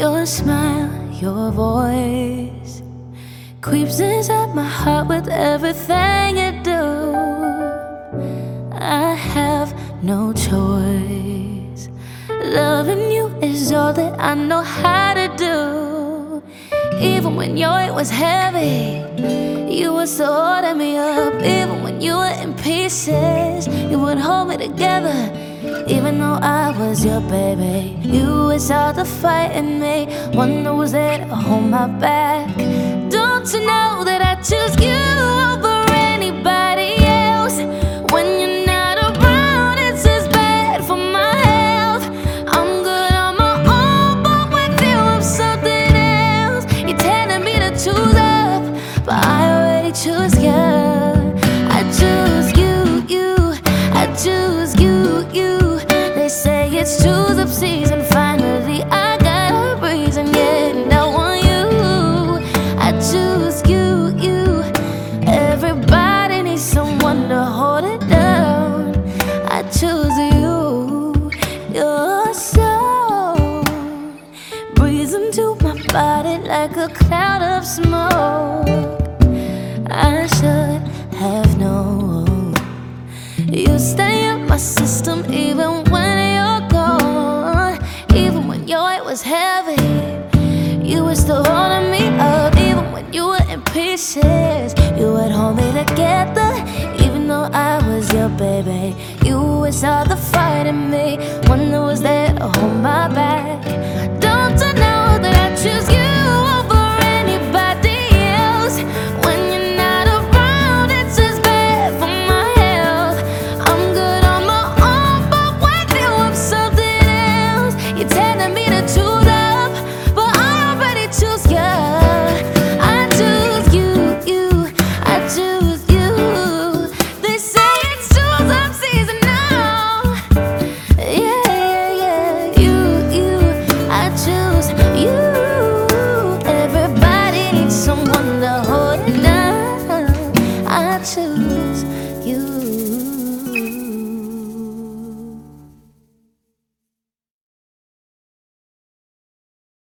Your smile, your voice creeps inside my heart with everything you do. I have no choice. Loving you is all that I know how to do. Even when your weight was heavy, you were still holding me up. Even when you were in pieces, you would hold me together. Even though I was your baby, you was all the fight in me. That was there to hold my back. Don't you know that I choose you over anybody else? When you're not around, it's just bad for my health. I'm good on my own, but with you, I'm something else. You're telling me to choose up, but I already choose hold it down. I choose you. Your soul breathes into my body like a cloud of smoke. I should have known. You stay in my system even when you're gone. Even when your weight was heavy, you were still holding me up. Even when you were in pieces, you would hold me together. All the fight in me. choose You